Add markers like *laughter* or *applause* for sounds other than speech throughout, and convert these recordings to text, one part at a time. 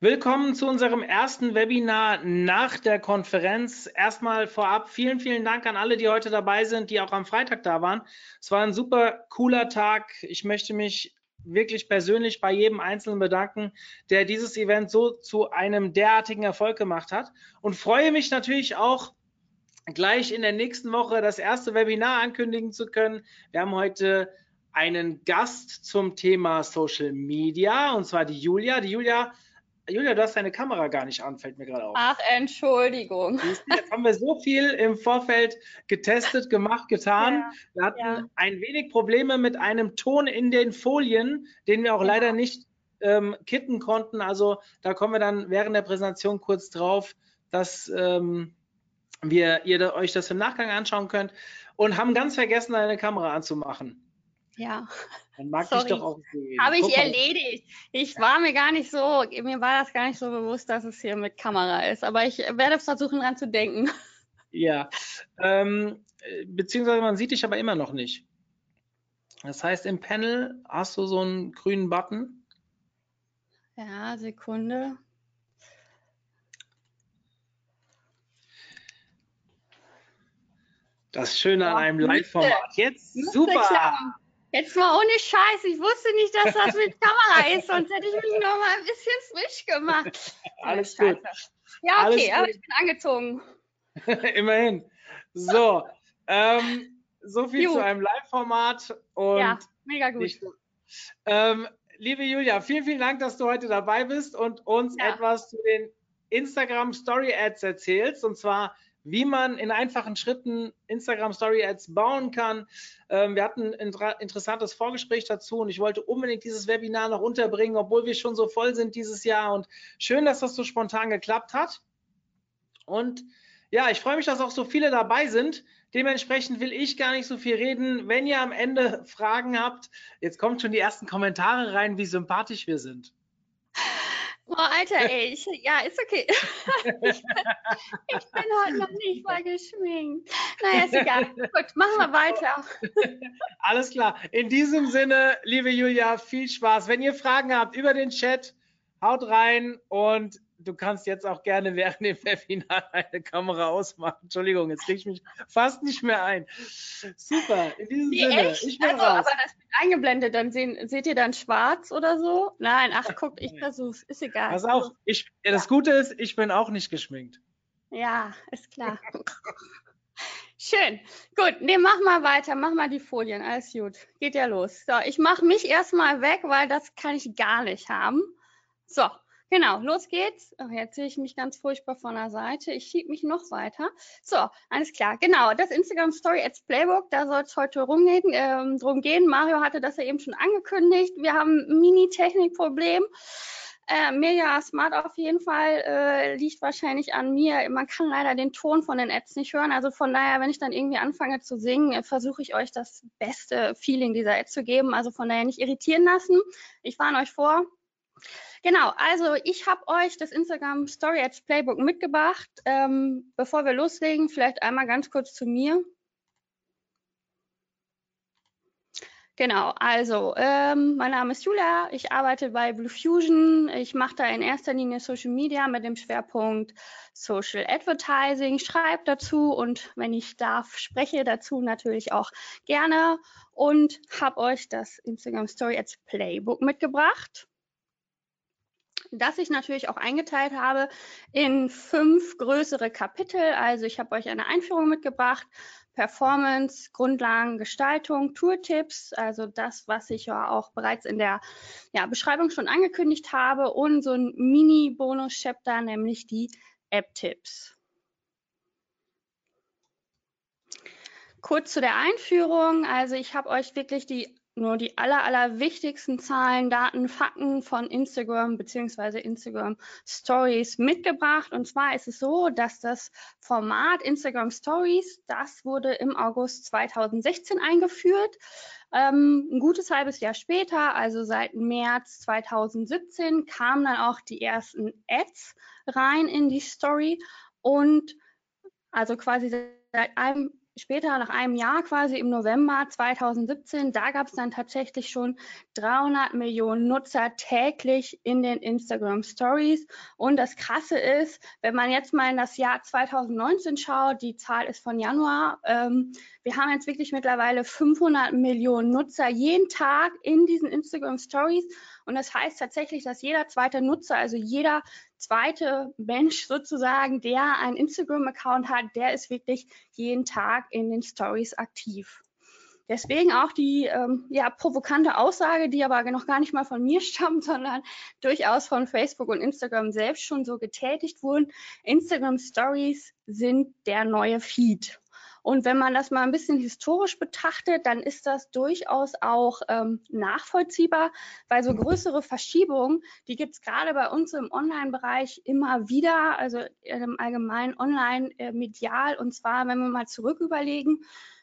Willkommen zu unserem ersten Webinar nach der Konferenz. Erstmal vorab vielen, vielen Dank an alle, die heute dabei sind, die auch am Freitag da waren. Es war ein super cooler Tag. Ich möchte mich wirklich persönlich bei jedem Einzelnen bedanken, der dieses Event so zu einem derartigen Erfolg gemacht hat und freue mich natürlich auch, gleich in der nächsten Woche das erste Webinar ankündigen zu können. Wir haben heute einen Gast zum Thema Social Media und zwar die Julia. Die Julia Julia, du hast deine Kamera gar nicht an, fällt mir gerade auf. Ach, Entschuldigung. Jetzt haben wir so viel im Vorfeld getestet, gemacht, getan. Ja, wir hatten ja. ein wenig Probleme mit einem Ton in den Folien, den wir auch Ja. leider nicht ähm, kitten konnten. Also da kommen wir dann während der Präsentation kurz drauf, dass ähm, wir, ihr euch das im Nachgang anschauen könnt und haben ganz vergessen, deine Kamera anzumachen. Ja, Dann mag Sorry. ich doch auch sehen. habe ich Guck mal. erledigt. Ich war mir gar nicht so, mir war das gar nicht so bewusst, dass es hier mit Kamera ist. Aber ich werde versuchen, dran zu denken. Ja, ähm, äh, beziehungsweise man sieht dich aber immer noch nicht. Das heißt, im Panel hast du so einen grünen Button. Ja, Sekunde. Das Schöne an einem Live-Format. Jetzt super. Jetzt mal ohne Scheiß. Ich wusste nicht, dass das mit Kamera ist, sonst hätte ich mich noch mal ein bisschen frisch gemacht. *laughs* Alles Scheiße. gut. Ja, Alles okay, aber gut. ich bin angezogen. *laughs* Immerhin. So, ähm, so viel Jo. zu einem Live-Format und Ja, mega gut. nicht, ähm, liebe Julia, vielen, vielen Dank, dass du heute dabei bist und uns Ja. etwas zu den Instagram Story Ads erzählst und zwar wie man in einfachen Schritten Instagram Story Ads bauen kann. Ähm, wir hatten ein inter- interessantes Vorgespräch dazu und ich wollte unbedingt dieses Webinar noch unterbringen, obwohl wir schon so voll sind dieses Jahr und schön, dass das so spontan geklappt hat. Und ja, ich freue mich, dass auch so viele dabei sind. Dementsprechend will ich gar nicht so viel reden. Wenn ihr am Ende Fragen habt, jetzt kommen schon die ersten Kommentare rein, wie sympathisch wir sind. Alter, ey, ich, ja, ist okay. *laughs* ich, ich bin heute noch nicht mal geschminkt. Naja, ist egal. Gut, machen wir weiter. *laughs* Alles klar. In diesem Sinne, liebe Julia, viel Spaß. Wenn ihr Fragen habt über den Chat, haut rein und du kannst jetzt auch gerne während dem Webinar deine Kamera ausmachen. Entschuldigung, jetzt kriege ich mich fast nicht mehr ein. Super. In diesem Wie Sinne, echt? ich bin Also, raus. aber das wird eingeblendet, dann sehen, seht ihr dann schwarz oder so? Nein, ach, guckt, ich versuch's, ist egal. Pass auf, ich, ja, das Gute ist, ich bin auch nicht geschminkt. Ja, ist klar. *laughs* Schön. Gut, nee, mach mal weiter, mach mal die Folien, alles gut. Geht ja los. So, ich mache mich erstmal weg, weil das kann ich gar nicht haben. So, genau, los geht's. Oh, jetzt sehe ich mich ganz furchtbar von der Seite. Ich schiebe mich noch weiter. So, alles klar. Genau, das Instagram Story Ads Playbook, da soll es heute rumgehen, ähm, drum gehen. Mario hatte das ja eben schon angekündigt. Wir haben ein Mini-Technik-Problem. Äh, mega smart auf jeden Fall, äh, liegt wahrscheinlich an mir. Man kann leider den Ton von den Apps nicht hören. Also von daher, wenn ich dann irgendwie anfange zu singen, äh, versuche ich euch das beste Feeling dieser App zu geben. Also von daher nicht irritieren lassen. Ich warne euch vor. Genau, also ich habe euch das Instagram Story Ads Playbook mitgebracht. Ähm, bevor wir loslegen, vielleicht einmal ganz kurz zu mir. Genau, also ähm, mein Name ist Julia, ich arbeite bei Blue Fusion. Ich mache da in erster Linie Social Media mit dem Schwerpunkt Social Advertising, schreibe dazu und wenn ich darf, spreche dazu natürlich auch gerne und habe euch das Instagram Story Ads Playbook mitgebracht das ich natürlich auch eingeteilt habe in fünf größere Kapitel. Also ich habe euch eine Einführung mitgebracht, Performance, Grundlagen, Gestaltung, Tooltips, also das, was ich ja auch bereits in der ja, Beschreibung schon angekündigt habe und so ein Mini-Bonus-Chapter, nämlich die App-Tipps. Kurz zu der Einführung. Also ich habe euch wirklich die nur die aller, aller wichtigsten Zahlen, Daten, Fakten von Instagram beziehungsweise Instagram Stories mitgebracht. Und zwar ist es so, dass das Format Instagram Stories, das wurde im August 2016 eingeführt. Ähm, ein gutes halbes Jahr später, also seit März 2017, kamen dann auch die ersten Ads rein in die Story und also quasi seit einem später, nach einem Jahr quasi im November 2017, da gab es dann tatsächlich schon 300 Millionen Nutzer täglich in den Instagram Stories. Und das Krasse ist, wenn man jetzt mal in das Jahr 2019 schaut, die Zahl ist von Januar, ähm, wir haben jetzt wirklich mittlerweile 500 Millionen Nutzer jeden Tag in diesen Instagram Stories. Und das heißt tatsächlich, dass jeder zweite Nutzer, also jeder zweite Mensch sozusagen, der einen Instagram-Account hat, der ist wirklich jeden Tag in den Stories aktiv. Deswegen auch die ähm, ja, provokante Aussage, die aber noch gar nicht mal von mir *laughs* stammt, sondern durchaus von Facebook und Instagram selbst schon so getätigt wurden. Instagram Stories sind der neue Feed. Und wenn man das mal ein bisschen historisch betrachtet, dann ist das durchaus auch ähm, nachvollziehbar, weil so größere Verschiebungen, die gibt es gerade bei uns im Online-Bereich immer wieder, also im allgemeinen Online-medial. Äh, Und zwar, wenn wir mal zurück überlegen,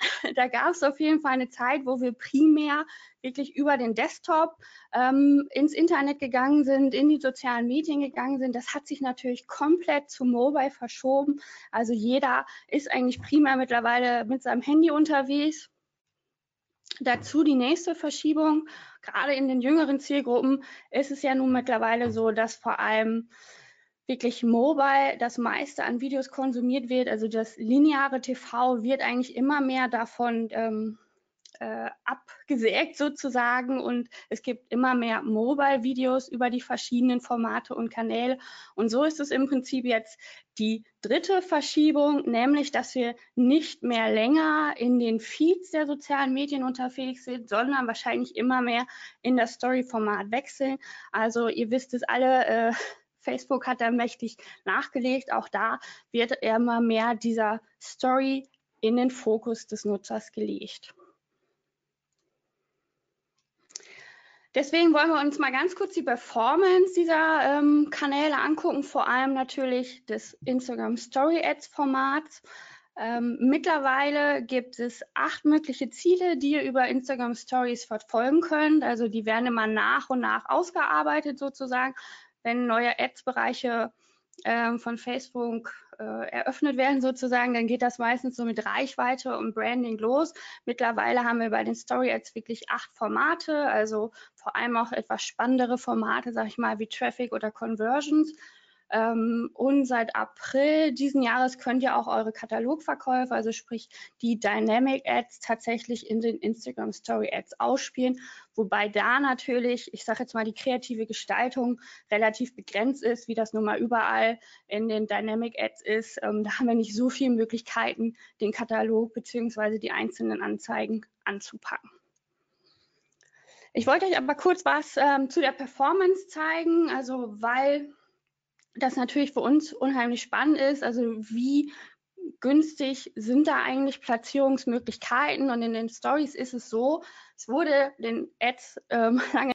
*laughs* da gab es auf jeden Fall eine Zeit, wo wir primär wirklich über den Desktop ähm, ins Internet gegangen sind, in die sozialen Medien gegangen sind. Das hat sich natürlich komplett zu Mobile verschoben. Also jeder ist eigentlich primär mittlerweile mit seinem Handy unterwegs. Dazu die nächste Verschiebung. Gerade in den jüngeren Zielgruppen ist es ja nun mittlerweile so, dass vor allem wirklich mobile das meiste an Videos konsumiert wird. Also das lineare TV wird eigentlich immer mehr davon ähm, äh, abgesägt sozusagen und es gibt immer mehr Mobile-Videos über die verschiedenen Formate und Kanäle. Und so ist es im Prinzip jetzt die dritte Verschiebung, nämlich dass wir nicht mehr länger in den Feeds der sozialen Medien unterwegs sind, sondern wahrscheinlich immer mehr in das Story-Format wechseln. Also ihr wisst es alle, äh, Facebook hat da mächtig nachgelegt. Auch da wird immer mehr dieser Story in den Fokus des Nutzers gelegt. Deswegen wollen wir uns mal ganz kurz die Performance dieser ähm, Kanäle angucken, vor allem natürlich des Instagram Story Ads Formats. Ähm, mittlerweile gibt es acht mögliche Ziele, die ihr über Instagram Stories verfolgen könnt. Also die werden immer nach und nach ausgearbeitet sozusagen wenn neue Ads-Bereiche äh, von Facebook äh, eröffnet werden sozusagen, dann geht das meistens so mit Reichweite und Branding los. Mittlerweile haben wir bei den Story Ads wirklich acht Formate, also vor allem auch etwas spannendere Formate, sag ich mal, wie Traffic oder Conversions. Ähm, und seit April diesen Jahres könnt ihr auch eure Katalogverkäufe, also sprich die Dynamic Ads, tatsächlich in den Instagram Story Ads ausspielen. Wobei da natürlich, ich sage jetzt mal, die kreative Gestaltung relativ begrenzt ist, wie das nun mal überall in den Dynamic Ads ist. Ähm, da haben wir nicht so viele Möglichkeiten, den Katalog beziehungsweise die einzelnen Anzeigen anzupacken. Ich wollte euch aber kurz was ähm, zu der Performance zeigen, also weil das natürlich für uns unheimlich spannend ist. Also wie günstig sind da eigentlich Platzierungsmöglichkeiten? Und in den Stories ist es so, es wurde den Ads ähm, *laughs* lange